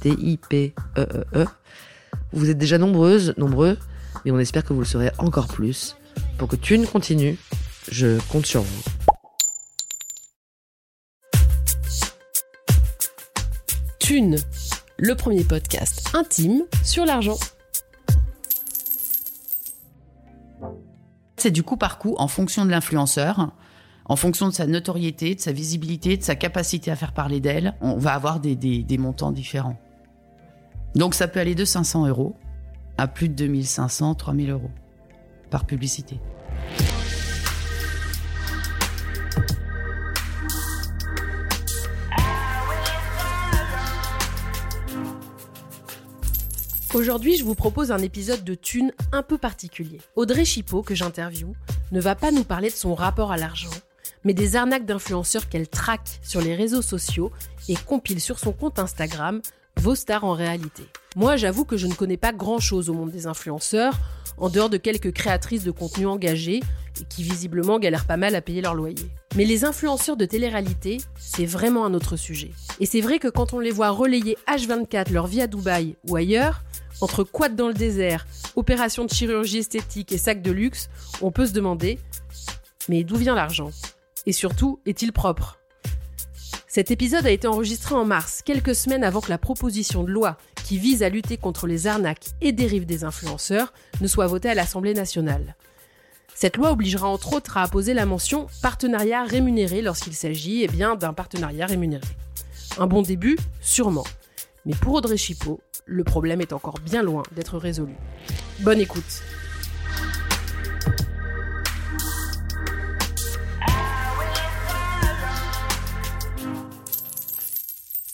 T-I-P-E-E-E. Vous êtes déjà nombreuses, nombreux, mais on espère que vous le serez encore plus. Pour que Thune continue, je compte sur vous. Thune, le premier podcast intime sur l'argent. C'est du coup par coup en fonction de l'influenceur, en fonction de sa notoriété, de sa visibilité, de sa capacité à faire parler d'elle, on va avoir des, des- des montants différents. Donc ça peut aller de 500 euros à plus de 2500, 3000 euros par publicité. Aujourd'hui, je vous propose un épisode de Thune un peu particulier. Audrey Chipot, que j'interviewe, ne va pas nous parler de son rapport à l'argent, mais des arnaques d'influenceurs qu'elle traque sur les réseaux sociaux et compile sur son compte Instagram vos stars en réalité. Moi, j'avoue que je ne connais pas grand-chose au monde des influenceurs, en dehors de quelques créatrices de contenu engagées et qui visiblement galèrent pas mal à payer leur loyer. Mais les influenceurs de télé-réalité, c'est vraiment un autre sujet. Et c'est vrai que quand on les voit relayer H24 leur vie à Dubaï ou ailleurs, entre quad dans le désert, opération de chirurgie esthétique et sac de luxe, on peut se demander mais d'où vient l'argent? Et surtout, est-il propre? Cet épisode a été enregistré en mars, quelques semaines avant que la proposition de loi qui vise à lutter contre les arnaques et dérives des influenceurs ne soit votée à l'Assemblée nationale. Cette loi obligera entre autres à apposer la mention partenariat rémunéré lorsqu'il s'agit eh bien, d'un partenariat rémunéré. Un bon début, sûrement. Mais pour Audrey Chipot, le problème est encore bien loin d'être résolu. Bonne écoute.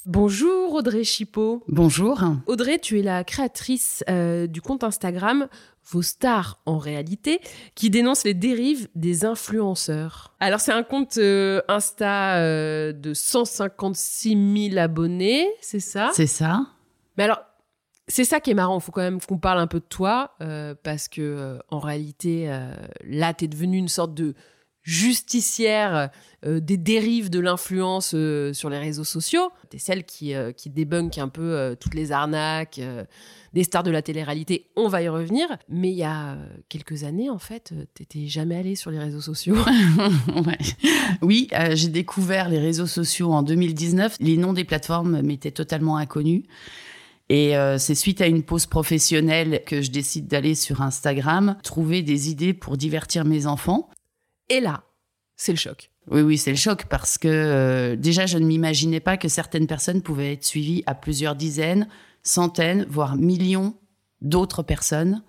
Bonjour Audrey Chipot. Bonjour. Audrey, tu es la créatrice euh, du compte Instagram Vos stars en réalité, qui dénonce les dérives des influenceurs. Alors c'est un compte euh, Insta euh, de 156 000 abonnés, c'est ça? C'est ça Mais alors, c'est ça qui est marrant. Il faut quand même qu'on parle un peu de toi, parce que en réalité, là, tu es devenue une sorte de justicière euh, des dérives de l'influence euh, sur les réseaux sociaux. Tu es celle qui, euh, qui débunk un peu euh, toutes les arnaques euh, des stars de la télé-réalité. On va y revenir. Mais il y a euh, quelques années, en fait, t'étais jamais allée sur les réseaux sociaux. Oui, j'ai découvert les réseaux sociaux en 2019. Les noms des plateformes m'étaient totalement inconnus. Et euh, c'est suite à une pause professionnelle que je décide d'aller sur Instagram, trouver des idées pour divertir mes enfants. Et là, c'est le choc. Oui, oui, c'est le choc parce que euh, déjà, je ne m'imaginais pas que certaines personnes pouvaient être suivies à plusieurs dizaines, centaines, voire millions d'autres personnes.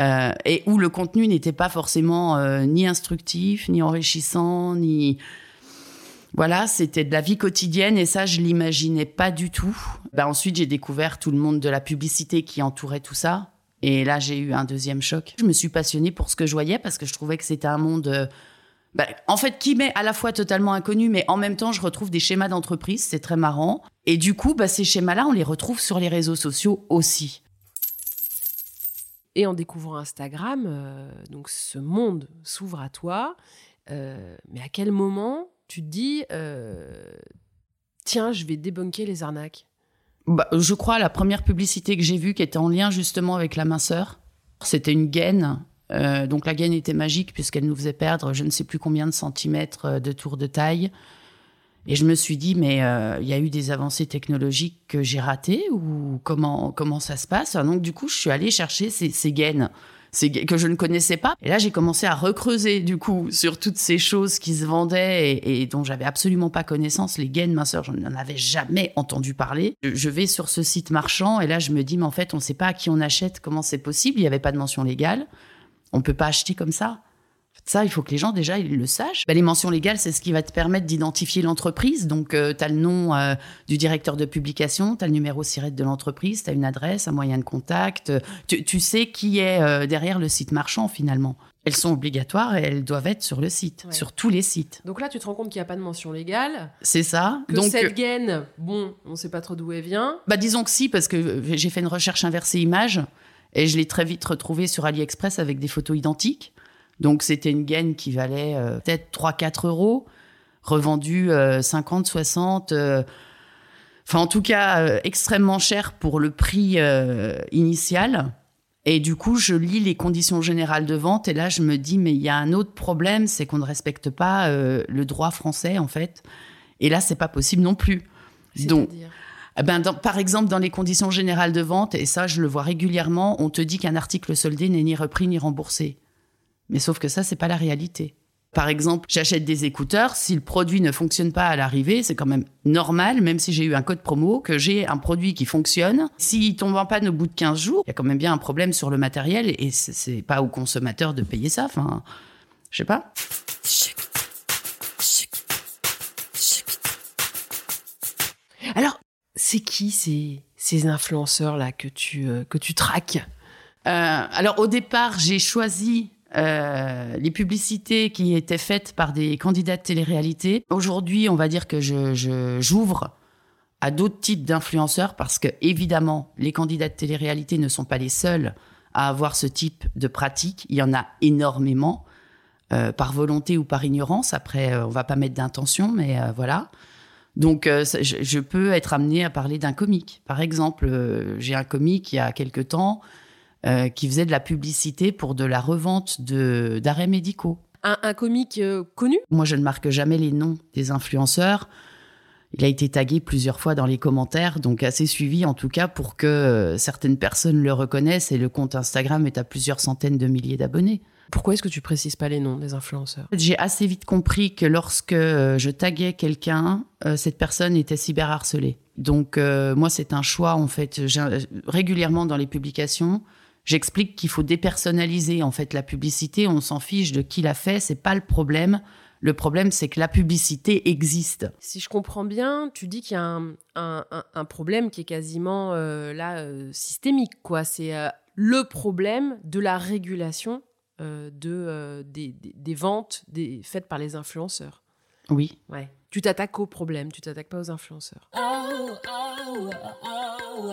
euh, et où le contenu n'était pas forcément euh, ni instructif, ni enrichissant, ni voilà, c'était de la vie quotidienne et ça, je l'imaginais pas du tout. Ben, ensuite, j'ai découvert tout le monde de la publicité qui entourait tout ça. Et là, j'ai eu un deuxième choc. Je me suis passionnée pour ce que je voyais parce que je trouvais que c'était un monde, euh, ben, en fait, qui m'est à la fois totalement inconnu, mais en même temps, je retrouve des schémas d'entreprise. C'est très marrant. Et du coup, ben, ces schémas-là, on les retrouve sur les réseaux sociaux aussi. Et en découvrant Instagram, euh, donc ce monde s'ouvre à toi. Euh, mais à quel moment tu te dis, tiens, je vais débunker les arnaques Bah, je crois la première publicité que j'ai vue qui était en lien justement avec la minceur, c'était une gaine. Euh, donc la gaine était magique puisqu'elle nous faisait perdre je ne sais plus combien de centimètres de tour de taille. Et je me suis dit, mais il y a eu des avancées technologiques que j'ai ratées ou comment, comment ça se passe? Donc du coup, je suis allée chercher ces, ces gaines que je ne connaissais pas. Et là, j'ai commencé à recreuser du coup sur toutes ces choses qui se vendaient et, dont j'avais absolument pas connaissance. Les gaines minceurs, je n'en avais jamais entendu parler. Je vais sur ce site marchand et là, je me dis, mais en fait, on ne sait pas à qui on achète, comment c'est possible? Il n'y avait pas de mention légale. On peut pas acheter comme ça. Ça, il faut que les gens déjà ils le sachent. Bah, les mentions légales, c'est ce qui va te permettre d'identifier l'entreprise. Donc, euh, tu as le nom euh, du directeur de publication, tu as le numéro SIRET de l'entreprise, tu as une adresse, un moyen de contact. Tu, sais qui est euh, derrière le site marchand finalement. Elles sont obligatoires et elles doivent être sur le site, sur tous les sites. Donc là, tu te rends compte qu'il n'y a pas de mention légale. C'est ça. Que Donc cette gaine, bon, on ne sait pas trop d'où elle vient. Bah disons que si, parce que j'ai fait une recherche inversée image et je l'ai très vite retrouvée sur AliExpress avec des photos identiques. Donc c'était une gaine qui valait euh, peut-être 3-4 euros, revendue 50, 60. Euh, enfin, en tout cas, euh, extrêmement cher pour le prix initial. Et du coup, je lis les conditions générales de vente et là, je me dis, mais il y a un autre problème, c'est qu'on ne respecte pas le droit français, en fait. Et là, c'est pas possible non plus. Donc, eh ben, par exemple, dans les conditions générales de vente, et ça, je le vois régulièrement, on te dit qu'un article soldé n'est ni repris ni remboursé. Mais sauf que ça, c'est pas la réalité. Par exemple, j'achète des écouteurs. Si le produit ne fonctionne pas à l'arrivée, c'est quand même normal, même si j'ai eu un code promo, que j'ai un produit qui fonctionne. S'il tombe en panne au bout de 15 jours, il y a quand même bien un problème sur le matériel et c'est pas au consommateur de payer ça. Enfin, je sais pas. Alors, c'est qui ces, ces influenceurs-là que tu, euh, que tu traques? Euh, Alors, au départ, j'ai choisi euh, les publicités qui étaient faites par des candidats de télé-réalité. Aujourd'hui, on va dire que je, j'ouvre à d'autres types d'influenceurs parce que, évidemment, les candidats de télé-réalité ne sont pas les seuls à avoir ce type de pratique. Il y en a énormément, euh, par volonté ou par ignorance. Après, euh, on va pas mettre d'intention, mais voilà. Donc, je, je, peux être amené à parler d'un comique. Par exemple, j'ai un comique il y a quelque temps euh, qui faisait de la publicité pour de la revente de d'arrêts médicaux. Un, comique euh, connu? Moi, je ne marque jamais les noms des influenceurs. Il a été tagué plusieurs fois dans les commentaires, donc assez suivi en tout cas pour que euh, certaines personnes le reconnaissent et le compte Instagram est à plusieurs centaines de milliers d'abonnés. Pourquoi est-ce que tu précises pas les noms des influenceurs? J'ai assez vite compris que lorsque je taguais quelqu'un, cette personne était cyberharcelée. Donc moi, c'est un choix en fait. Régulièrement dans les publications, J'explique qu'il faut dépersonnaliser en fait la publicité. On s'en fiche de qui l'a fait, c'est pas le problème. Le problème, c'est que la publicité existe. Si je comprends bien, tu dis qu'il y a un, problème qui est quasiment euh, là euh, systémique, quoi. C'est euh, le problème de la régulation de des, ventes des, faites par les influenceurs. Oui. Ouais. Tu t'attaques au problème, tu t'attaques pas aux influenceurs. Oh, oh, oh,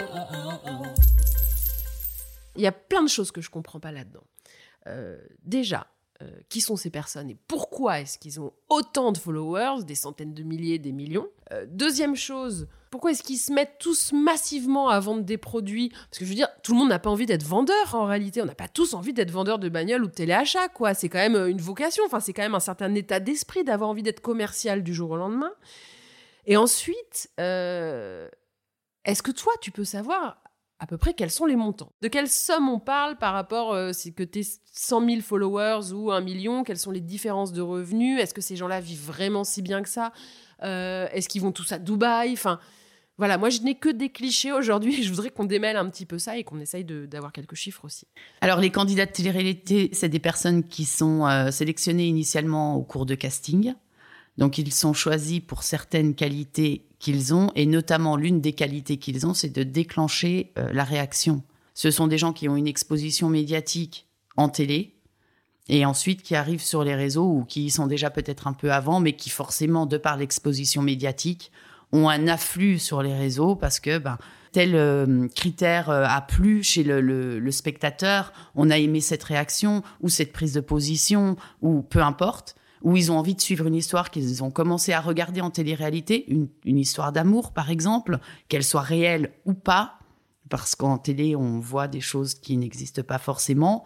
il y a plein de choses que je comprends pas là-dedans. Euh, déjà, euh, qui sont ces personnes et pourquoi est-ce qu'ils ont autant de followers, des centaines de milliers, des millions? Euh, Deuxième chose, pourquoi est-ce qu'ils se mettent tous massivement à vendre des produits? Parce que je veux dire, tout le monde n'a pas envie d'être vendeur en réalité. On n'a pas tous envie d'être vendeur de bagnole ou de téléachat, quoi. C'est quand même une vocation. Enfin, c'est quand même un certain état d'esprit d'avoir envie d'être commercial du jour au lendemain. Et ensuite, est-ce que toi, tu peux savoir à peu près quels sont les montants. De quelle somme on parle par rapport, euh, si que tu es 100 000 followers ou un million, quelles sont les différences de revenus? Est-ce que ces gens-là vivent vraiment si bien que ça? Euh, Est-ce qu'ils vont tous à Dubaï? Enfin, voilà, moi je n'ai que des clichés aujourd'hui. Je voudrais qu'on démêle un petit peu ça et qu'on essaye d'avoir quelques chiffres aussi. Alors, les candidats de télé-réalité, c'est des personnes qui sont euh, sélectionnées initialement au cours de casting. Donc, ils sont choisis pour certaines qualités qu'ils ont, et notamment l'une des qualités qu'ils ont, c'est de déclencher euh, la réaction. Ce sont des gens qui ont une exposition médiatique en télé, et ensuite qui arrivent sur les réseaux ou qui y sont déjà peut-être un peu avant, mais qui forcément, de par l'exposition médiatique, ont un afflux sur les réseaux parce que ben, tel euh, critère euh, a plu chez le, le, spectateur, on a aimé cette réaction ou cette prise de position ou peu importe où ils ont envie de suivre une histoire qu'ils ont commencé à regarder en télé-réalité, une, histoire d'amour par exemple, qu'elle soit réelle ou pas, parce qu'en télé on voit des choses qui n'existent pas forcément.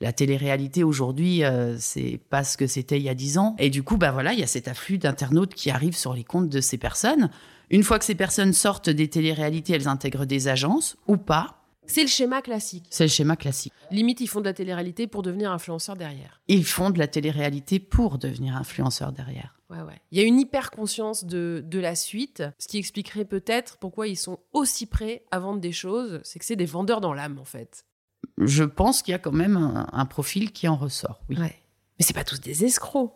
la télé-réalité aujourd'hui, euh, c'est pas ce que c'était il y a dix ans. Et du coup, bah voilà, il y a cet afflux d'internautes qui arrivent sur les comptes de ces personnes. Une fois que ces personnes sortent des télé-réalités, elles intègrent des agences ou pas. C'est le schéma classique. C'est le schéma classique. Limite, ils font de la télé-réalité pour devenir influenceurs derrière. Ils font de la télé-réalité pour devenir influenceurs derrière. Ouais, ouais. Il y a une hyper conscience de, de la suite, ce qui expliquerait peut-être pourquoi ils sont aussi prêts à vendre des choses. C'est que c'est des vendeurs dans l'âme, en fait. Je pense qu'il y a quand même un, un profil qui en ressort. Oui. Ouais. Mais c'est pas tous des escrocs.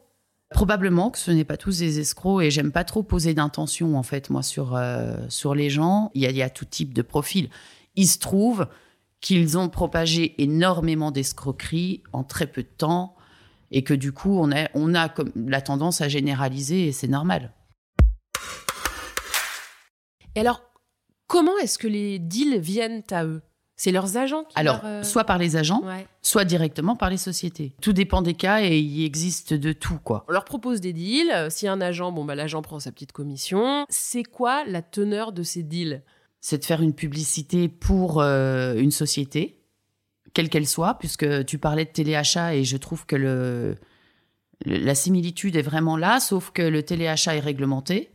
Probablement que ce n'est pas tous des escrocs et j'aime pas trop poser d'intention en fait moi sur euh, sur les gens. Il y, a, il y a tout type de profil. Il se trouve qu'ils ont propagé énormément d'escroqueries en très peu de temps et que du coup on a on a comme la tendance à généraliser et c'est normal. Et alors, comment est-ce que les deals viennent à eux? C'est leurs agents qui Alors leur, euh, soit par les agents, ouais. soit directement par les sociétés. Tout dépend des cas et il existe de tout quoi. On leur propose des deals. A un agent, bon, bah, l'agent prend sa petite commission. C'est quoi la teneur de ces deals? C'est de faire une publicité pour euh, une société, quelle qu'elle soit, puisque tu parlais de téléachat et je trouve que le, la similitude est vraiment là, sauf que le téléachat est réglementé.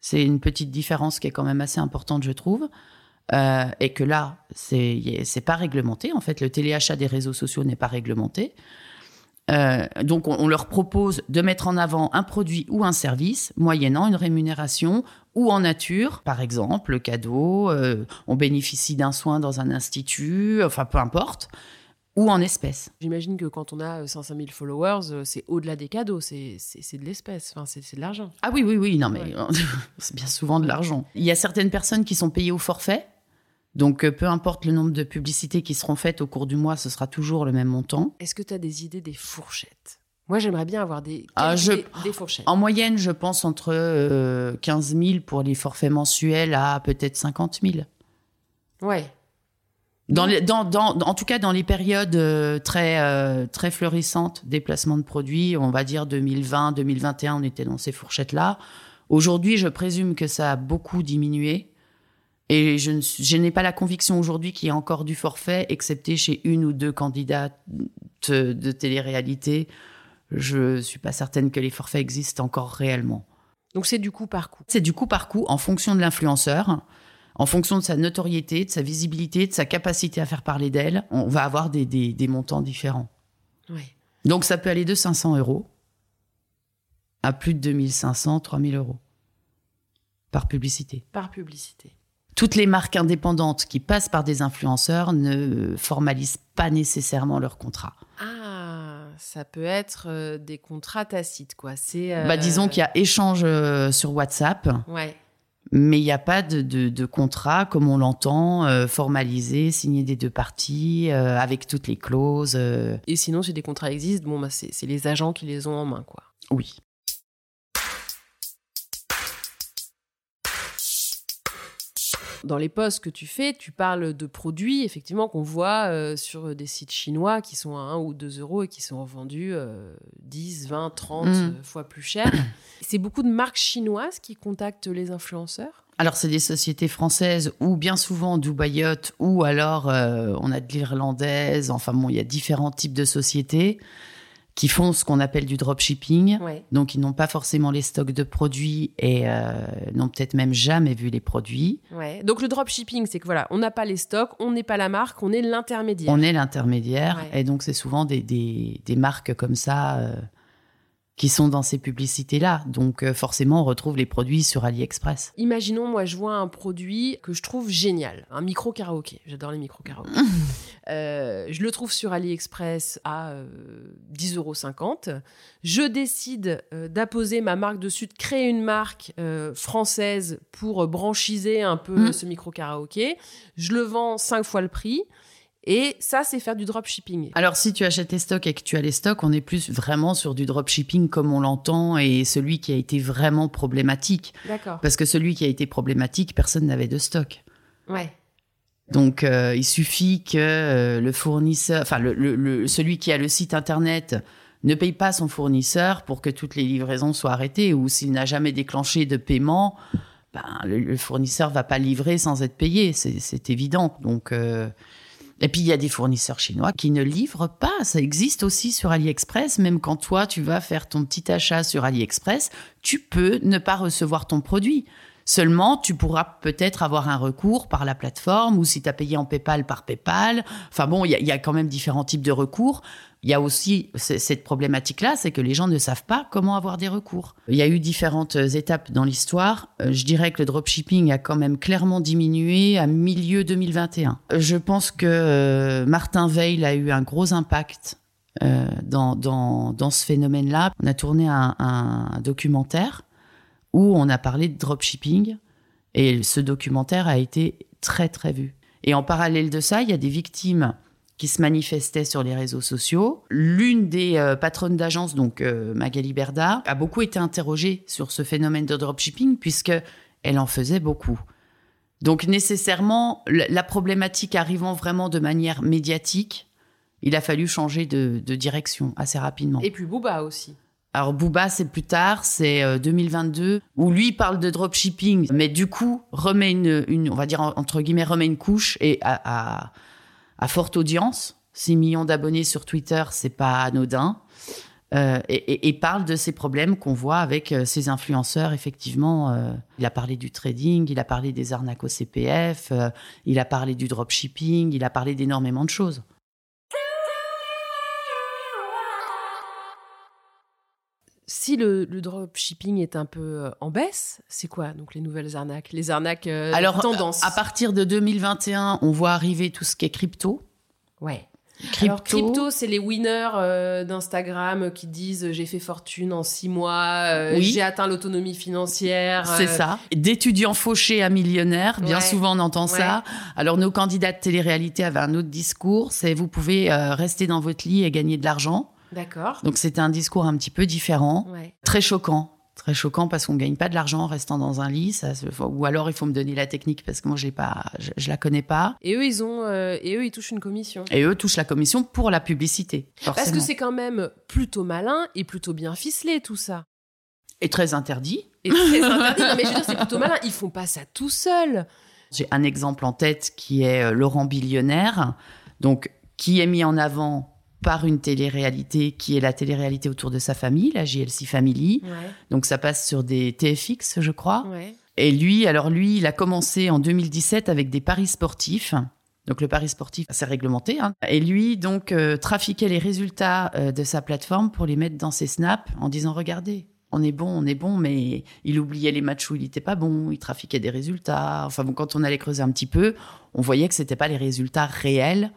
C'est une petite différence qui est quand même assez importante, je trouve. Euh, et que là, c'est pas réglementé. En fait, le téléachat des réseaux sociaux n'est pas réglementé. Euh, donc, on, on leur propose de mettre en avant un produit ou un service, moyennant une rémunération ou en nature, par exemple, le cadeau, euh, on bénéficie d'un soin dans un institut, enfin peu importe, ou en espèces. J'imagine que quand on a euh, 500 000 followers, euh, c'est au-delà des cadeaux, c'est de l'espèce, enfin, c'est c'est de l'argent. Ah oui, oui, oui, non mais Ouais. c'est bien souvent de l'argent. Il y a certaines personnes qui sont payées au forfait, donc euh, peu importe le nombre de publicités qui seront faites au cours du mois, ce sera toujours le même montant. Est-ce que tu as des idées des fourchettes? Moi, j'aimerais bien avoir des, Ah, je- des fourchettes. En moyenne, je pense entre euh, 15 000 pour les forfaits mensuels à peut-être 50 000. Ouais. Dans les, dans, dans, en tout cas, dans les périodes euh, très, euh, très fleurissantes des placements de produits, on va dire 2020, 2021, on était dans ces fourchettes-là. Aujourd'hui, je présume que ça a beaucoup diminué. Et je, ne n'ai pas la conviction aujourd'hui qu'il y ait encore du forfait, excepté chez une ou deux candidats de, télé-réalité. Je suis pas certaine que les forfaits existent encore réellement. Donc, c'est du coup par coup. C'est du coup par coup en fonction de l'influenceur, en fonction de sa notoriété, de sa visibilité, de sa capacité à faire parler d'elle. On va avoir des, des- des montants différents. Ouais. Donc ça peut aller de 500 euros à plus de 2500, 3000 euros par publicité. Par publicité. Toutes les marques indépendantes qui passent par des influenceurs ne formalisent pas nécessairement leur contrat. Ah, ça peut être euh, des contrats tacites, quoi. C'est. euh, Bah, disons qu'il y a échange euh, sur WhatsApp. Ouais. Mais il n'y a pas de, de, de contrat comme on l'entend, euh, formalisé, signé des deux parties, euh, avec toutes les clauses. euh, Et sinon, si des contrats existent, bon, bah, c'est c'est les agents qui les ont en main, quoi. oui. Dans les posts que tu fais, tu parles de produits, effectivement, qu'on voit euh, sur des sites chinois qui sont à 1 ou 2 euros et qui sont revendus euh, 10, 20, 30 Mm. euh, fois plus cher. C'est beaucoup de marques chinoises qui contactent les influenceurs? Alors, c'est des sociétés françaises ou bien souvent Dubaïot ou alors euh, on a de l'irlandaise. Enfin bon, il y a différents types de sociétés qui font ce qu'on appelle du dropshipping. Ouais. Donc, ils n'ont pas forcément les stocks de produits et euh, n'ont peut-être même jamais vu les produits. Ouais. Donc le dropshipping, c'est que voilà, on n'a pas les stocks, on n'est pas la marque, on est l'intermédiaire. On est l'intermédiaire. Ouais. Et donc, c'est souvent des, des, des marques comme ça euh, qui sont dans ces publicités-là. Donc, euh, forcément, on retrouve les produits sur AliExpress. Imaginons, moi, je vois un produit que je trouve génial, un micro karaoké. J'adore les micro karaoké. Euh, je le trouve sur AliExpress à euh, 10,50 euros. Je décide euh, d'apposer ma marque dessus, de créer une marque euh, française pour branchiser un peu Mhm. ce micro karaoké. Je le vends 5 fois le prix. Et ça, c'est faire du dropshipping. Alors, si tu achètes tes stocks et que tu as les stocks, on est plus vraiment sur du dropshipping comme on l'entend et celui qui a été vraiment problématique. D'accord. Parce que celui qui a été problématique, personne n'avait de stock. Ouais. Donc, euh, il suffit que euh, le fournisseur, enfin, le, le- le- celui qui a le site internet ne paye pas son fournisseur pour que toutes les livraisons soient arrêtées ou s'il n'a jamais déclenché de paiement, ben, le, fournisseur va pas livrer sans être payé, c'est c'est évident. Donc, euh, Et puis il y a des fournisseurs chinois qui ne livrent pas. Ça existe aussi sur AliExpress. Même quand toi, tu vas faire ton petit achat sur AliExpress, tu peux ne pas recevoir ton produit. Seulement, tu pourras peut-être avoir un recours par la plateforme ou si tu as payé en PayPal par PayPal. Enfin bon, il y, y, a quand même différents types de recours. Il y a aussi cette problématique-là, c'est que les gens ne savent pas comment avoir des recours. Il y a eu différentes étapes dans l'histoire. Euh, je dirais que le dropshipping a quand même clairement diminué à milieu 2021. Je pense que euh, Martin Veil a eu un gros impact euh, dans, dans, dans, ce phénomène-là. On a tourné un, un documentaire où on a parlé de dropshipping et ce documentaire a été très très vu. Et en parallèle de ça, il y a des victimes qui se manifestaient sur les réseaux sociaux. L'une des euh, patronnes d'agence, donc euh, Magali Berda, a beaucoup été interrogée sur ce phénomène de dropshipping puisque elle en faisait beaucoup. Donc nécessairement, la problématique arrivant vraiment de manière médiatique, il a fallu changer de, de direction assez rapidement. Et puis Booba aussi. Alors Booba, c'est plus tard, c'est 2022, où lui parle de dropshipping, mais du coup remet une, une, on va dire entre guillemets, remet une couche et à, à, à forte audience. 6 millions d'abonnés sur Twitter, c'est pas anodin. Euh, et, parle de ces problèmes qu'on voit avec euh, ces influenceurs. Effectivement, euh, il a parlé du trading, il a parlé des arnaques au CPF, il a parlé du dropshipping, il a parlé d'énormément de choses. Si le, le dropshipping est un peu en baisse, c'est quoi donc les nouvelles arnaques? Les arnaques euh, Alors, tendance à partir de 2021, on voit arriver tout ce qui est crypto. Ouais. Crypto, Alors, crypto c'est les winners euh, d'Instagram qui disent j'ai fait fortune en six mois, euh, Oui. j'ai atteint l'autonomie financière. C'est euh, ça. D'étudiants fauchés à millionnaires, bien Ouais. souvent on entend ça. Alors nos candidats de télé-réalité avaient un autre discours, c'est vous pouvez euh, rester dans votre lit et gagner de l'argent. D'accord. Donc c'était un discours un petit peu différent, Ouais. très choquant. Très choquant parce qu'on gagne pas de l'argent en restant dans un lit, ça, ou alors il faut me donner la technique parce que moi j'ai pas, je, je la connais pas. Et eux ils ont euh, et eux ils touchent une commission. Et eux touchent la commission pour la publicité, Parce que c'est quand même plutôt malin et plutôt bien ficelé tout ça. Et très interdit. Et très interdit. Non mais je veux dire c'est plutôt malin. Ils font pas ça tout seuls. J'ai un exemple en tête qui est euh, Laurent Billionnaire, donc qui est mis en avant par une télé-réalité qui est la télé-réalité autour de sa famille, la JLC Family. Ouais. Donc ça passe sur des TFX, je crois. Ouais. Et lui, alors lui, il a commencé en 2017 avec des paris sportifs. Donc le pari sportif, c'est réglementé. hein. Et lui, donc, euh, trafiquait les résultats euh, de sa plateforme pour les mettre dans ses snaps en disant, regardez, on est bon, on est bon, mais il oubliait les matchs où il n'était pas bon, il trafiquait des résultats. Enfin bon, quand on allait creuser un petit peu, on voyait que c'était pas les résultats réels,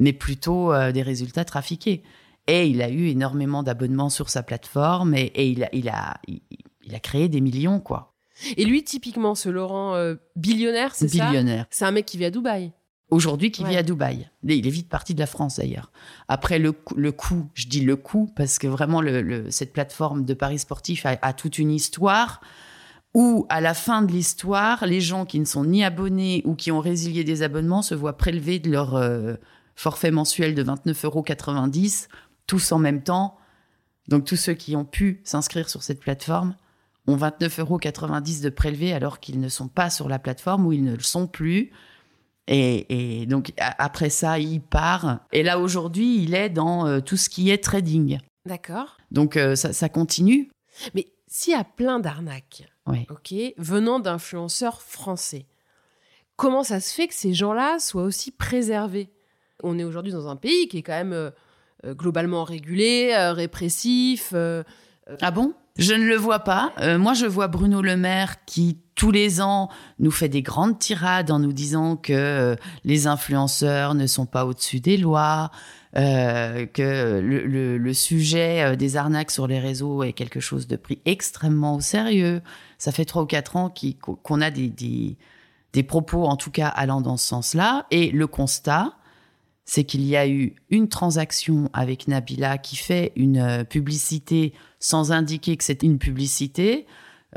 mais plutôt euh, des résultats trafiqués. Et il a eu énormément d'abonnements sur sa plateforme et, et il, a, il, a, il, il a créé des millions, quoi. Et lui typiquement ce Laurent euh, billionnaire c'est ça? Billionnaire. C'est un mec qui vit à Dubaï. Aujourd'hui, qui Ouais. vit à Dubaï. Il est- vite parti de la France, d'ailleurs. Après, le, le coût, je dis le coût, parce que vraiment, le, le- cette plateforme de paris sportifs a, a toute une histoire où, à la fin de l'histoire, les gens qui ne sont ni abonnés ou qui ont résilié des abonnements se voient prélever de leur euh, forfait mensuel de 29,90 euros, tous en même temps. Donc, tous ceux qui ont pu s'inscrire sur cette plateforme ont 29,90 euros de prélevés alors qu'ils ne sont pas sur la plateforme ou ils ne le sont plus. Et, et donc, après ça, il part. Et là, aujourd'hui, il est dans euh, tout ce qui est trading. D'accord. Donc, euh, ça, ça continue. Mais s'il y a plein d'arnaques, Oui. ok, venant d'influenceurs français, comment ça se fait que ces gens-là soient aussi préservés? On est aujourd'hui dans un pays qui est quand même euh, euh, globalement régulé, euh, répressif. Ah bon? Je ne le vois pas. Moi, je vois Bruno Le Maire qui, tous les ans, nous fait des grandes tirades en nous disant que les influenceurs ne sont pas au-dessus des lois, que le, sujet des arnaques sur les réseaux est quelque chose de pris extrêmement au sérieux. Ça fait trois ou quatre ans qu'on a des propos, en tout cas, allant dans ce sens-là. Et le constat, c'est qu'il y a eu une transaction avec Nabila qui fait une euh, publicité sans indiquer que c'est une publicité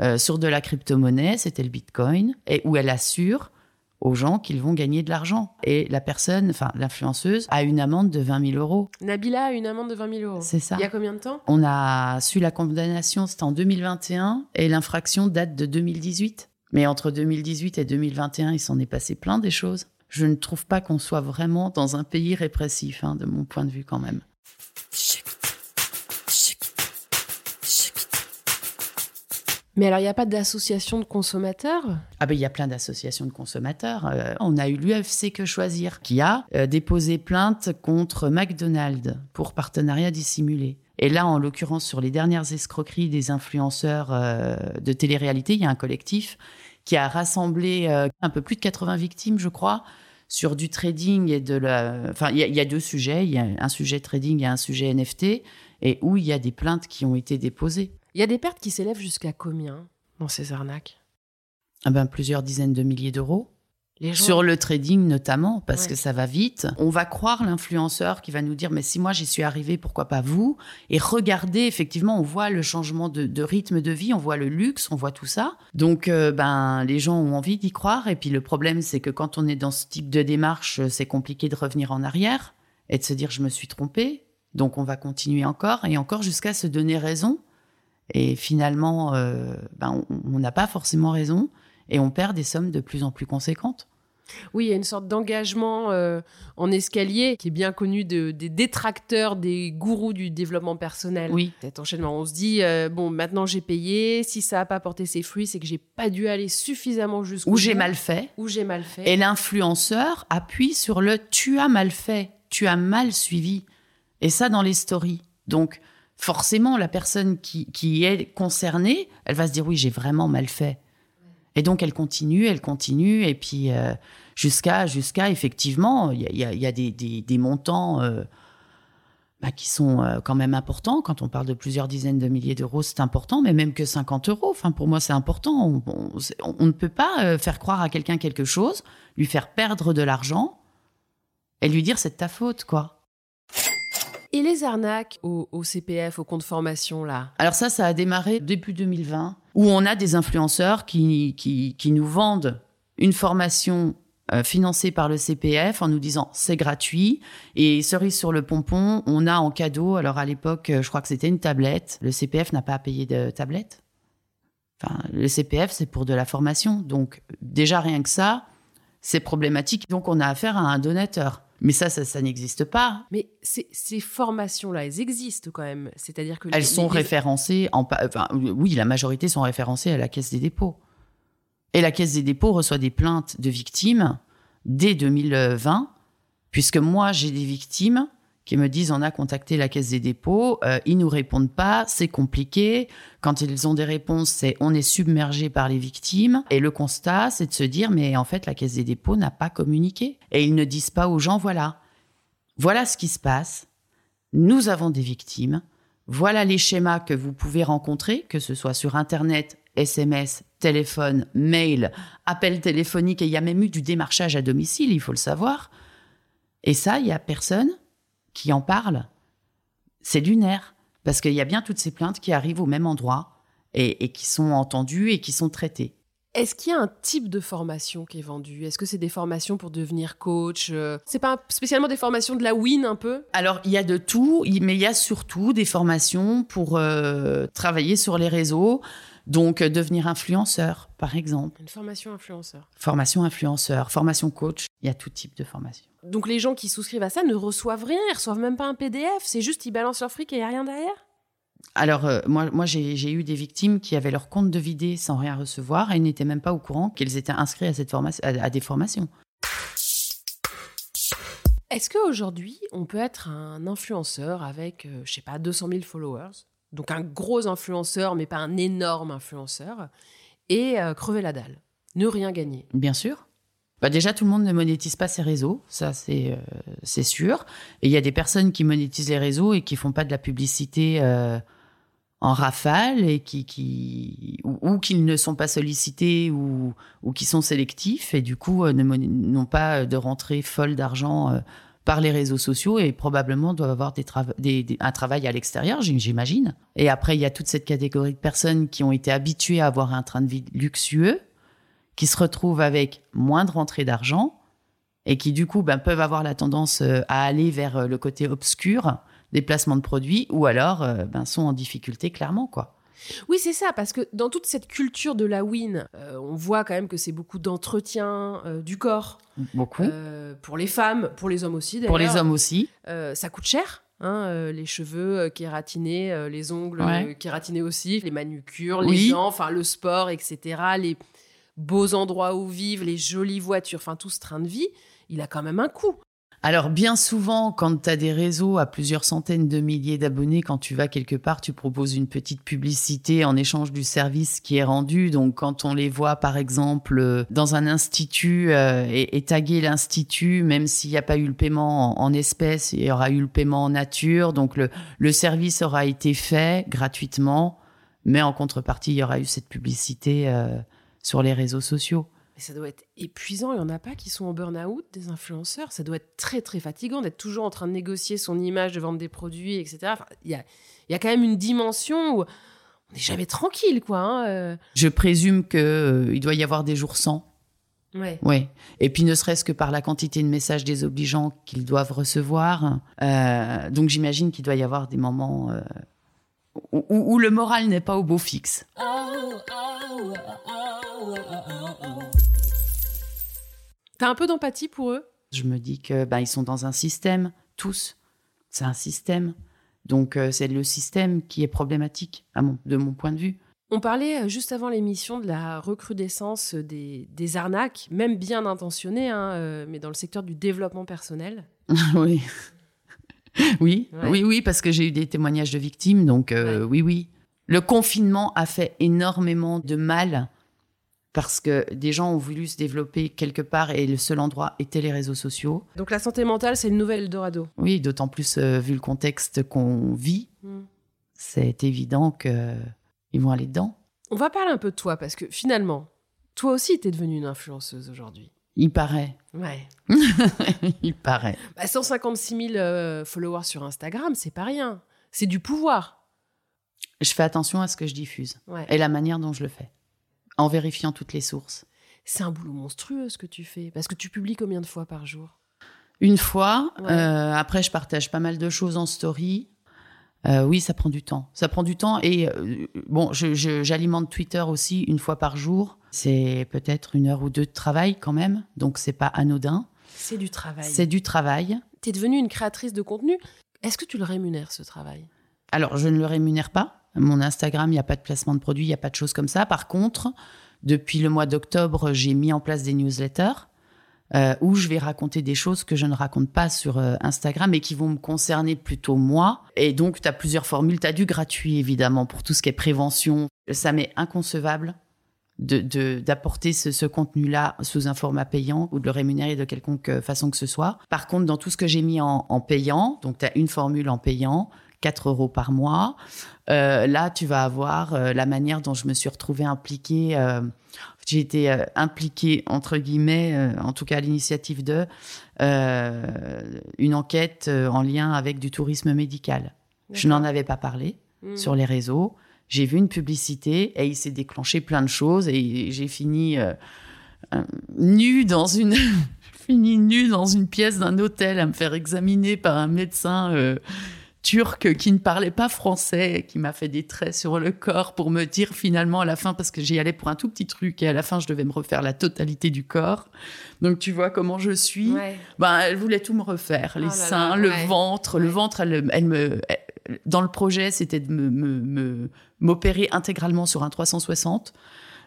euh, sur de la crypto-monnaie, c'était le Bitcoin, et où elle assure aux gens qu'ils vont gagner de l'argent. Et la personne, enfin l'influenceuse, a une amende de 20 000 euros. Nabila a une amende de 20 000 euros. C'est ça. Il y a combien de temps? On a su la condamnation, c'était en 2021, et l'infraction date de 2018. Mais entre 2018 et 2021, il s'en est passé plein des choses. Je ne trouve pas qu'on soit vraiment dans un pays répressif, hein, de mon point de vue quand même. Mais alors, il n'y a pas d'association de consommateurs? Ah ben, il y a plein d'associations de consommateurs. Euh, on a eu l'UFC Que Choisir qui a euh, déposé plainte contre McDonald's pour partenariat dissimulé. Et là, en l'occurrence, sur les dernières escroqueries des influenceurs euh, de télé-réalité, il y a un collectif qui a rassemblé un peu plus de 80 victimes, je crois, sur du trading et de la. Enfin, il y, a deux sujets. Il y a un sujet trading et un sujet NFT, et où il y a des plaintes qui ont été déposées. Il y a des pertes qui s'élèvent jusqu'à combien dans ces arnaques? Ah ben, Plusieurs dizaines de milliers d'euros. Sur le trading notamment, parce que ça va vite. On va croire l'influenceur qui va nous dire, mais si moi j'y suis arrivé, pourquoi pas vous? Et regardez, effectivement, on voit le changement de, rythme de vie, on voit le luxe, on voit tout ça. Donc, euh, ben, les gens ont envie d'y croire. Et puis le problème, c'est que quand on est dans ce type de démarche, c'est compliqué de revenir en arrière et de se dire, je me suis trompé. Donc, on va continuer encore et encore jusqu'à se donner raison. Et finalement, euh, ben, on n'a pas forcément raison et on perd des sommes de plus en plus conséquentes. Oui, il y a une sorte d'engagement euh, en escalier qui est bien connu des détracteurs, des gourous du développement personnel. Oui. Cet enchaînement, on se dit euh, bon, maintenant j'ai payé. Si ça n'a pas porté ses fruits, c'est que j'ai pas dû aller suffisamment jusqu'au ou j'ai mal fait. Ou j'ai mal fait. Et l'influenceur appuie sur le tu as mal fait, tu as mal suivi. Et ça dans les stories. Donc forcément, la personne qui, est concernée, elle va se dire oui, j'ai vraiment mal fait. Et donc, elle continue, elle continue, et puis euh, jusqu'à, jusqu'à effectivement, il y a, des, montants euh, bah, qui sont euh, quand même importants. Quand on parle de plusieurs dizaines de milliers d'euros, c'est important, mais même que 50 euros, enfin, pour moi, c'est important. On, ne peut pas faire croire à quelqu'un quelque chose, lui faire perdre de l'argent et lui dire c'est de ta faute, quoi. Et les arnaques au, CPF, au compte formation, là? Alors ça, ça a démarré début 2020, où on a des influenceurs qui, qui, nous vendent une formation euh, financée par le CPF en nous disant c'est gratuit. Et cerise sur le pompon, on a en cadeau, alors à l'époque, je crois que c'était une tablette. Le CPF n'a pas à payer de tablette. Enfin, le CPF, c'est pour de la formation. Donc déjà, rien que ça, c'est problématique. Donc on a affaire à un donateur. Mais ça, ça, n'existe pas. Mais ces, formations-là, elles existent quand même. C'est-à-dire que elles sont référencées en, enfin, oui, la majorité sont référencées à la Caisse des dépôts. Et la Caisse des dépôts reçoit des plaintes de victimes dès 2020, puisque moi j'ai des victimes qui me disent on a contacté la caisse des dépôts, euh, ils nous répondent pas, c'est compliqué. Quand ils ont des réponses, c'est on est submergé par les victimes. Et le constat, c'est de se dire mais en fait la caisse des dépôts n'a pas communiqué. Et ils ne disent pas aux gens voilà, voilà ce qui se passe. Nous avons des victimes. Voilà les schémas que vous pouvez rencontrer, que ce soit sur Internet, SMS, téléphone, mail, appel téléphonique, et il y a même eu du démarchage à domicile, il faut le savoir. Et ça, il y a personne qui en parle, c'est lunaire. Parce qu'il y a bien toutes ces plaintes qui arrivent au même endroit et, qui sont entendues et qui sont traitées. Est-ce qu'il y a un type de formation qui est vendu Est-ce que c'est des formations pour devenir coach? Euh, C'est pas spécialement des formations de la win un peu? Alors il y a de tout, mais il y a surtout des formations pour euh, travailler sur les réseaux, donc euh, devenir influenceur par exemple. Une formation influenceur. Formation influenceur, formation coach, il y a tout type de formation. Donc les gens qui souscrivent à ça ne reçoivent rien, ils reçoivent même pas un PDF, c'est juste ils balancent leur fric et il n'y a rien derrière? Alors, euh, moi, moi j'ai eu des victimes qui avaient leur compte de vidé sans rien recevoir et n'étaient même pas au courant qu'elles étaient inscrites à, cette formation, à, des formations. Est-ce qu'aujourd'hui, on peut être un influenceur avec, euh, je sais pas, 200 000 followers, donc un gros influenceur, mais pas un énorme influenceur, et euh, crever la dalle, ne rien gagner Bien sûr. Bah déjà, tout le monde ne monétise pas ses réseaux, ça c'est euh, sûr. Et il y a des personnes qui monétisent les réseaux et qui font pas de la publicité euh, en rafale et qui, qui ou, qui ne sont pas sollicités ou, ou qui sont sélectifs et du coup n'ont pas de rentrée folle d'argent par les réseaux sociaux et probablement doivent avoir des, un travail à l'extérieur, j'imagine. Et après, il y a toute cette catégorie de personnes qui ont été habituées à avoir un train de vie luxueux qui se retrouvent avec moins de rentrée d'argent et qui du coup ben, peuvent avoir la tendance euh, à aller vers euh, le côté obscur des placements de produits ou alors euh, ben, sont en difficulté clairement quoi. Oui, c'est ça, parce que dans toute cette culture de la win, euh, on voit quand même que c'est beaucoup d'entretien euh, du corps. Beaucoup. Euh, pour les femmes, pour les hommes aussi d'ailleurs. Pour les hommes aussi. Ça coûte cher. hein, les cheveux kératinés, les ongles Ouais. kératinés aussi, les manucures, Oui. les dents, enfin le sport, etc. Les beaux endroits où vivre, les jolies voitures, enfin tout ce train de vie, il a quand même un coût. Alors, bien souvent, quand tu as des réseaux à plusieurs centaines de milliers d'abonnés, quand tu vas quelque part, tu proposes une petite publicité en échange du service qui est rendu. Donc, quand on les voit, par exemple, euh, dans un institut euh, et, et taguer l'institut, même s'il n'y a pas eu le paiement en, en espèces, il y aura eu le paiement en nature. Donc, le, le service aura été fait gratuitement, mais en contrepartie, il y aura eu cette publicité euh, sur les réseaux sociaux. Mais ça doit être épuisant. Il n'y en a pas qui sont en burn-out, des influenceurs. Ça doit être très, très fatigant d'être toujours en train de négocier son image, de vendre des produits, etc. Enfin, Il y, a, il y a quand même une dimension où on n'est jamais tranquille, quoi. hein, euh. Je présume que euh, il doit y avoir des jours sans. Ouais. Oui. Et puis ne serait-ce que par la quantité de messages désobligeants qu'ils doivent recevoir. Euh, donc j'imagine qu'il doit y avoir des moments où, le moral n'est pas au beau fixe. T'as un peu d'empathie pour eux? Je me dis que ben, ils sont dans un système, tous. C'est un système. Donc euh, c'est le système qui est problématique, à mon, de mon point de vue. On parlait euh, juste avant l'émission de la recrudescence des, des arnaques, même bien intentionnées, hein, euh, mais dans le secteur du développement personnel. oui. oui, Ouais. oui, oui, parce que j'ai eu des témoignages de victimes, donc euh, Ouais. oui, oui. Le confinement a fait énormément de mal parce que des gens ont voulu se développer quelque part et le seul endroit était les réseaux sociaux. Donc la santé mentale, c'est le nouvel Eldorado. Oui, d'autant plus euh, vu le contexte qu'on vit, Hmm. c'est évident que ils vont aller dedans. On va parler un peu de toi, parce que finalement, toi aussi, t'es devenue une influenceuse aujourd'hui. Il paraît, Ouais. il paraît. Bah, 156 000 euh, followers sur Instagram, c'est pas rien. C'est du pouvoir. Je fais attention à ce que je diffuse Ouais. et la manière dont je le fais, en vérifiant toutes les sources. C'est un boulot monstrueux ce que tu fais. Parce que tu publies combien de fois par jour? Une fois. Ouais. euh, après, je partage pas mal de choses en story. Euh, oui, ça prend du temps. Ça prend du temps. Et bon, je- je- j'alimente Twitter aussi une fois par jour. C'est peut-être une heure ou deux de travail quand même. Donc, c'est pas anodin. C'est du travail. C'est du travail. T'es devenue une créatrice de contenu. Est-ce que tu le rémunères, ce travail? Alors, je ne le rémunère pas. Mon Instagram, il n'y a pas de placement de produit, il n'y a pas de choses comme ça. Par contre, depuis le mois d'octobre, j'ai mis en place des newsletters euh, où je vais raconter des choses que je ne raconte pas sur euh, Instagram et qui vont me concerner plutôt moi. Et donc, tu as plusieurs formules. Tu as du gratuit, évidemment, pour tout ce qui est prévention. Ça m'est inconcevable de- de- d'apporter ce, ce contenu-là sous un format payant ou de le rémunérer de quelconque euh, façon que ce soit. Par contre, dans tout ce que j'ai mis en, en payant, donc tu as une formule en payant, 4 euros par mois, euh, là, tu vas avoir euh, la manière dont je me suis retrouvée impliquée. euh, j'ai été impliquée, entre guillemets, en tout cas à l'initiative de, une enquête en lien avec du tourisme médical. Je n'en avais pas parlé Hmm. sur les réseaux. J'ai vu une publicité et il s'est déclenché plein de choses et j'ai fini euh, euh, nue dans une fini nue dans une pièce d'un hôtel à me faire examiner par un médecin euh, turc qui ne parlait pas français, qui m'a fait des traits sur le corps pour me dire finalement à la fin parce que j'y allais pour un tout petit truc et à la fin je devais me refaire la totalité du corps. Donc tu vois comment je suis. Ouais. Ben, elle voulait tout me refaire, les Oh là là, seins, le ouais. ventre, le ventre. Elle, elle me, elle- dans le projet, c'était de me, m'opérer intégralement sur un 360,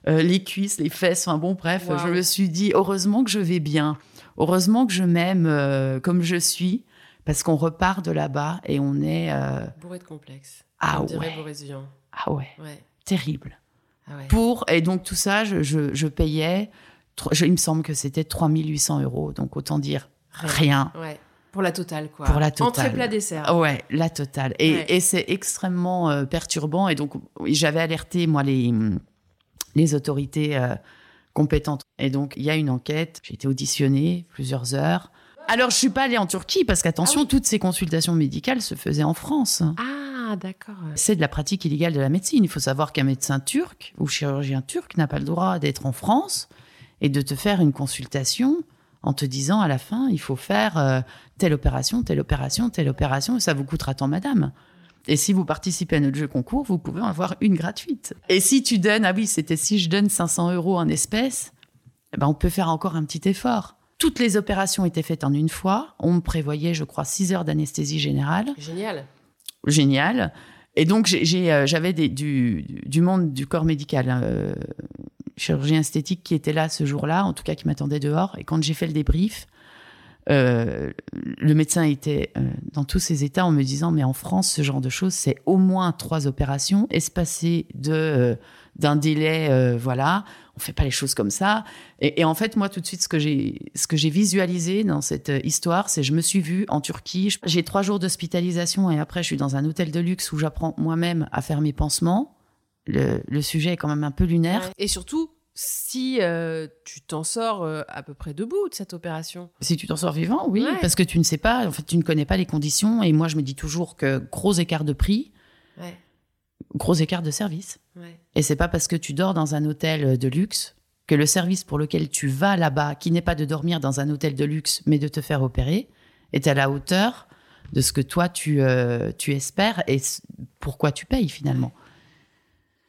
Euh, les cuisses, les fesses. Enfin bon, bref, Wow. je me suis dit heureusement que je vais bien, heureusement que je m'aime euh, comme je suis, parce qu'on repart de là-bas et on est euh, Bourré de complexes. ah ouais, ah ouais, Ouais. terrible. Ah ouais. Pour et donc tout ça, je, je, je payais. je- il me semble que c'était 3800 euros, donc autant dire rien. Ouais. Pour la totale, quoi. Pour la totale. Entrée plat dessert. Ouais, la totale. Et, Ouais. et c'est extrêmement euh, perturbant. Et donc, j'avais alerté, moi, les, les autorités euh, compétentes. Et donc, il y a une enquête. J'ai été auditionnée plusieurs heures. Alors, je suis pas allée en Turquie parce qu'attention, Ah oui. toutes ces consultations médicales se faisaient en France. Ah, d'accord. C'est de la pratique illégale de la médecine. Il faut savoir qu'un médecin turc ou chirurgien turc n'a pas le droit d'être en France et de te faire une consultation en te disant à la fin, il faut faire euh, telle opération, telle opération, telle opération, et ça vous coûtera tant, madame. Et si vous participez à notre jeu concours, vous pouvez en avoir une gratuite. Et si tu donnes, ah oui, c'était si je donne 500 euros en espèces, eh ben on peut faire encore un petit effort. Toutes les opérations étaient faites en une fois. On me prévoyait, je crois, 6 heures d'anesthésie générale. Génial. Génial. Et donc, euh, j'avais du, du monde du corps médical, euh, chirurgien esthétique qui était là ce jour-là, en tout cas qui m'attendait dehors. Et quand j'ai fait le débrief, euh, le médecin était euh, dans tous ses états en me disant mais en France ce genre de choses c'est au moins trois opérations espacées de euh, d'un délai euh, voilà. On fait pas les choses comme ça. Et, et en fait moi tout de suite ce que j'ai ce que j'ai visualisé dans cette euh, histoire c'est je me suis vue en Turquie. J'ai trois jours d'hospitalisation et après je suis dans un hôtel de luxe où j'apprends moi-même à faire mes pansements le, le sujet est quand même un peu lunaire Et surtout, si euh, tu t'en sors euh, à peu près debout de cette opération. Si tu t'en sors vivant, oui, Ouais. parce que tu ne sais pas, en fait, tu ne connais pas les conditions. Et moi, je me dis toujours que gros écart de prix, Ouais. gros écart de service. Ouais. Et c'est pas parce que tu dors dans un hôtel de luxe que le service pour lequel tu vas là-bas, qui n'est pas de dormir dans un hôtel de luxe, mais de te faire opérer, est à la hauteur de ce que toi tu, euh, tu espères et pourquoi tu payes finalement.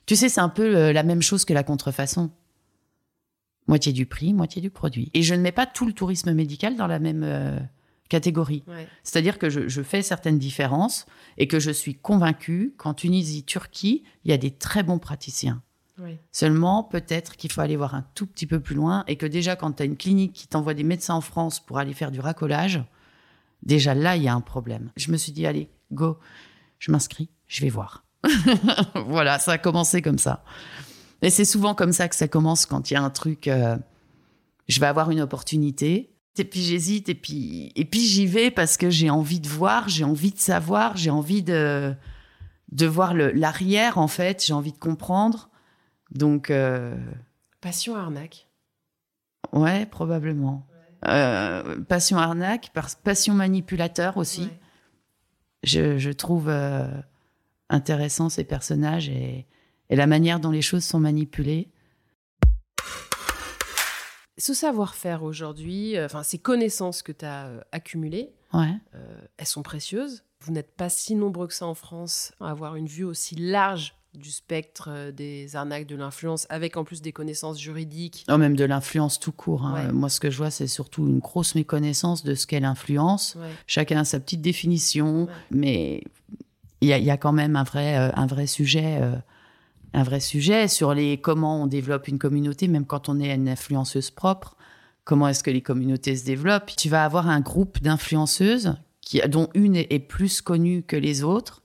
Tu sais, c'est un peu euh, la même chose que la contrefaçon. Moitié du prix, moitié du produit. Et je ne mets pas tout le tourisme médical dans la même euh, catégorie. Ouais. C'est-à-dire que je, je fais certaines différences et que je suis convaincue qu'en Tunisie, Turquie, il y a des très bons praticiens. Seulement, peut-être qu'il faut aller voir un tout petit peu plus loin et que déjà, quand tu as une clinique qui t'envoie des médecins en France pour aller faire du racolage, déjà là, il y a un problème. Je me suis dit, allez, go, je m'inscris, je vais voir. voilà, ça a commencé comme ça. Et c'est souvent comme ça que ça commence quand il y a un truc, euh, je vais avoir une opportunité. Et puis j'hésite et puis, et puis j'y vais parce que j'ai envie de voir, j'ai envie de savoir, j'ai envie de, de voir l'arrière en fait, j'ai envie de comprendre. Donc, euh, Passion arnaque. ouais, probablement. Euh, passion arnaque, par- passion manipulateur aussi. Ouais. Je, je trouve euh, intéressant ces personnages et, et la manière dont les choses sont manipulées. Ce savoir-faire aujourd'hui, euh, enfin ces connaissances que tu as accumulées, Ouais. euh, elles sont précieuses. Vous n'êtes pas si nombreux que ça en France à avoir une vue aussi large du spectre euh, des arnaques de l'influence, avec en plus des connaissances juridiques. Oh, même de l'influence tout court. hein. Ouais. Moi, ce que je vois, c'est surtout une grosse méconnaissance de ce qu'est l'influence. Ouais. Chacun a sa petite définition, mais il y a, il y a quand même un vrai, euh, un vrai sujet. euh, un vrai sujet sur les comment on développe une communauté, même quand on est une influenceuse propre. Comment est-ce que les communautés se développent Tu vas avoir un groupe d'influenceuses qui, dont une est, est plus connue que les autres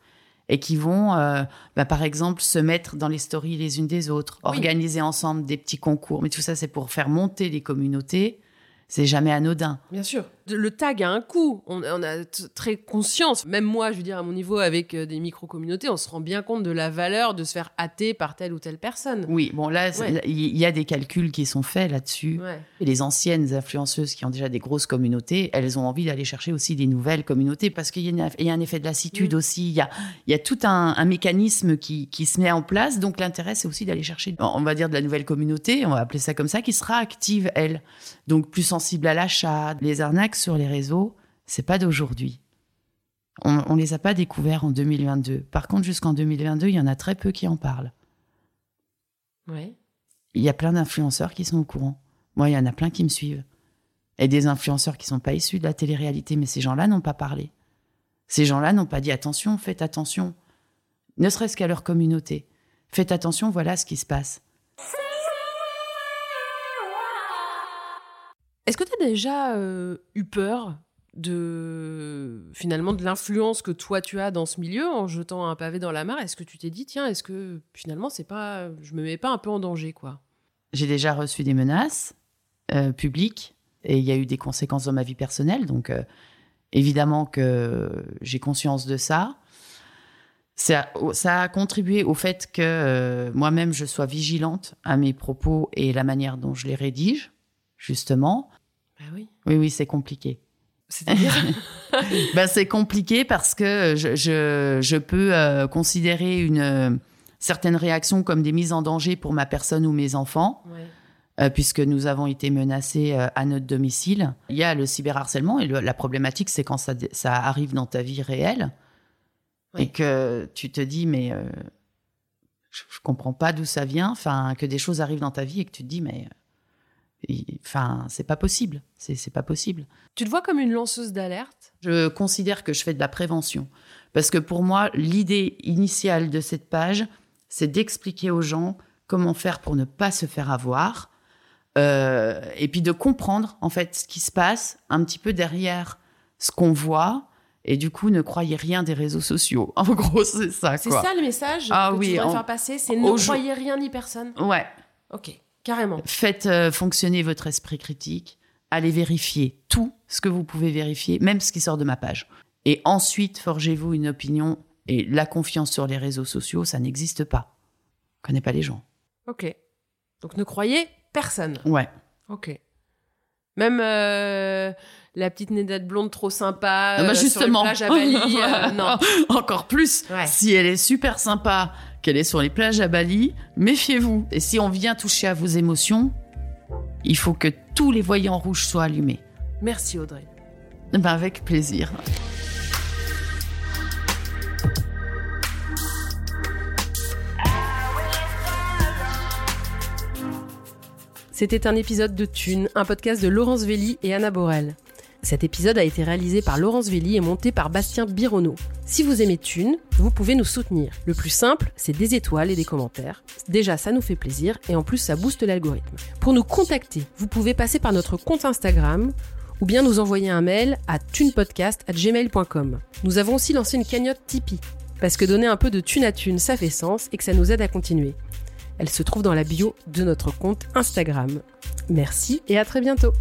et qui vont, euh, bah, par exemple, se mettre dans les stories les unes des autres, Oui. organiser ensemble des petits concours. Mais tout ça, c'est pour faire monter les communautés. C'est jamais anodin. Bien sûr. Le tag a un coût. On, on a très conscience. Même moi, je veux dire, à mon niveau, avec euh, des micro-communautés, on se rend bien compte de la valeur de se faire hâter par telle ou telle personne. Oui, bon là, Ouais. il y a des calculs qui sont faits là-dessus. Ouais. Et les anciennes influenceuses qui ont déjà des grosses communautés, elles ont envie d'aller chercher aussi des nouvelles communautés parce qu'il y, a y un effet de lassitude Mm. aussi. Il y a, il y a tout un, un mécanisme qui, qui se met en place. Donc l'intérêt, c'est aussi d'aller chercher, on va dire, de la nouvelle communauté, on va appeler ça comme ça, qui sera active, elle. Donc plus sensible à l'achat. Les arnaques sur les réseaux, c'est pas d'aujourd'hui. On, on les a pas découverts en 2022. Par contre, jusqu'en 2022, il y en a très peu qui en parlent Ouais. il y a plein d'influenceurs qui sont au courant. Moi, il y en a plein qui me suivent. Et des influenceurs qui sont pas issus de la télé-réalité, mais ces gens-là n'ont pas parlé. Ces gens-là n'ont pas dit attention, faites attention. Ne serait-ce qu'à leur communauté. Faites attention, voilà ce qui se passe. Est-ce que tu as déjà euh, eu peur de finalement de l'influence que toi tu as dans ce milieu en jetant un pavé dans la mare? Est-ce que tu t'es dit tiens est-ce que finalement c'est pas je me mets pas un peu en danger quoi? J'ai déjà reçu des menaces euh, publiques et il y a eu des conséquences dans ma vie personnelle. Donc, euh, évidemment que j'ai conscience de ça. Ça, a contribué au fait que moi-même je sois vigilante à mes propos et la manière dont je les rédige, justement. Bah oui. Oui, oui, c'est compliqué. C'est-à-dire Ben, c'est compliqué parce que je, je, je peux euh, considérer une euh, certaine réaction comme des mises en danger pour ma personne ou mes enfants, Ouais. euh, puisque nous avons été menacés euh, à notre domicile. Il y a le cyberharcèlement et le- la problématique, c'est quand ça, ça arrive dans ta vie réelle. et que tu te dis mais je, je comprends pas d'où ça vient, enfin que des choses arrivent dans ta vie et que tu te dis mais enfin c'est pas possible, c'est pas possible. Tu te vois comme une lanceuse d'alerte? Je considère que je fais de la prévention parce que pour moi l'idée initiale de cette page c'est d'expliquer aux gens comment faire pour ne pas se faire avoir euh, et puis de comprendre en fait ce qui se passe un petit peu derrière ce qu'on voit. Et du coup, ne croyez rien des réseaux sociaux. En gros, c'est ça. C'est ça le message Ah que oui, tu en- faire passer C'est ne croyez rien ni personne. Ouais. Ok, carrément. Faites euh, fonctionner votre esprit critique. Allez vérifier tout ce que vous pouvez vérifier, même ce qui sort de ma page. Et ensuite, forgez-vous une opinion. Et la confiance sur les réseaux sociaux, ça n'existe pas. On connaît pas les gens. Ok. Donc ne croyez personne. Ouais. Ok. Même euh, la petite nénette blonde trop sympa Ah bah euh, justement. sur une plage à Bali. euh, non. Encore plus. Ouais. Si elle est super sympa, qu'elle est sur les plages à Bali, méfiez-vous. Et si on vient toucher à vos émotions, il faut que tous les voyants rouges soient allumés. Merci Audrey. Ben, avec plaisir. C'était un épisode de Thune, un podcast de Laurence Velli et Anna Borel. Cet épisode a été réalisé par Laurence Velli et monté par Bastien Bironneau. Si vous aimez Thune, vous pouvez nous soutenir. Le plus simple, c'est des étoiles et des commentaires. Déjà, ça nous fait plaisir et en plus, ça booste l'algorithme. Pour nous contacter, vous pouvez passer par notre compte Instagram ou bien nous envoyer un mail à thunepodcast@gmail.com. Nous avons aussi lancé une cagnotte Tipeee parce que donner un peu de thune à thune, ça fait sens et que ça nous aide à continuer. Elle se trouve dans la bio de notre compte Instagram. Merci et à très bientôt.